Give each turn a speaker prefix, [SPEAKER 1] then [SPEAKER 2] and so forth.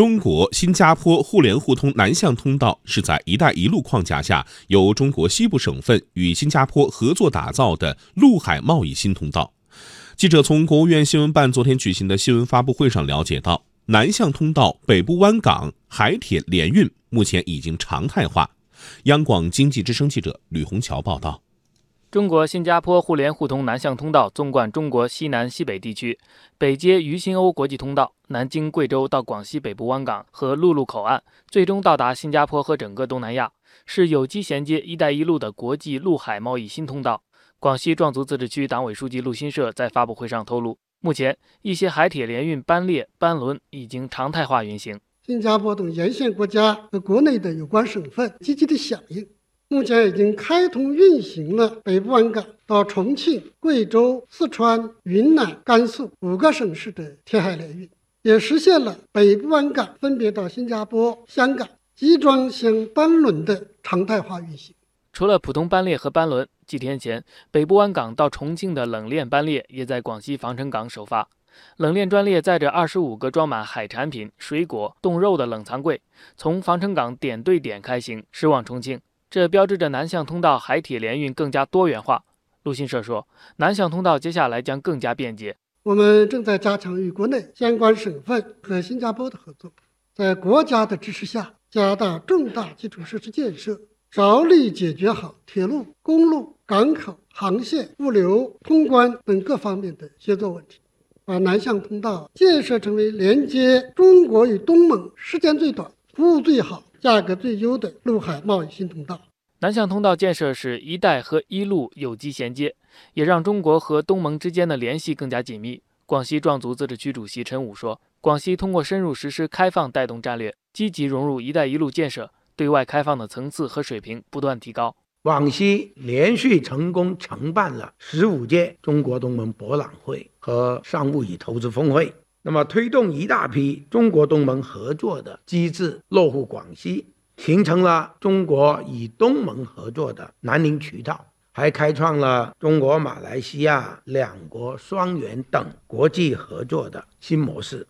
[SPEAKER 1] 中国新加坡互联互通南向通道是在“一带一路”框架下，由中国西部省份与新加坡合作打造的陆海贸易新通道。记者从国务院新闻办昨天举行的新闻发布会上了解到，南向通道北部湾港海铁联运目前已经常态化。央广经济之声记者吕红桥报道。
[SPEAKER 2] 中国新加坡互联互通南向通道纵贯中国西南西北地区，北接渝新欧国际通道，南经贵州到广西北部湾港和陆路口岸，最终到达新加坡和整个东南亚，是有机衔接“一带一路”的国际陆海贸易新通道。广西壮族自治区党委书记陆新社在发布会上透露，目前一些海铁联运班列、班轮已经常态化运行。
[SPEAKER 3] 新加坡等沿线国家和国内的有关省份积极的响应。目前已经开通运行了北部湾港到重庆、贵州、四川、云南、甘肃五个省市的铁海联运，也实现了北部湾港分别到新加坡、香港集装箱班轮的常态化运行。
[SPEAKER 2] 除了普通班列和班轮，几天前北部湾港到重庆的冷链班列也在广西防城港首发。冷链专列载着二十五个装满海产品、水果、冻肉的冷藏柜，从防城港点对点开行驶往重庆。这标志着南向通道海铁联运更加多元化。陆新社说，南向通道接下来将更加便捷。
[SPEAKER 3] 我们正在加强与国内相关省份和新加坡的合作，在国家的支持下，加大重大基础设施建设，着力解决好铁路、公路、港口、航线、物流、通关等各方面的协作问题，把南向通道建设成为连接中国与东盟时间最短、服务最好。价格最优的陆海贸易新通道，
[SPEAKER 2] 南向通道建设是一带和一路有机衔接，也让中国和东盟之间的联系更加紧密。广西壮族自治区主席陈武说：“广西通过深入实施开放带动战略，积极融入‘一带一路’建设，对外开放的层次和水平不断提高。
[SPEAKER 4] 广西连续成功承办了十五届中国东盟博览会和商务与投资峰会。”那么，推动一大批中国东盟合作的机制落户广西，形成了中国与东盟合作的南宁渠道，还开创了中国马来西亚两国双元等国际合作的新模式。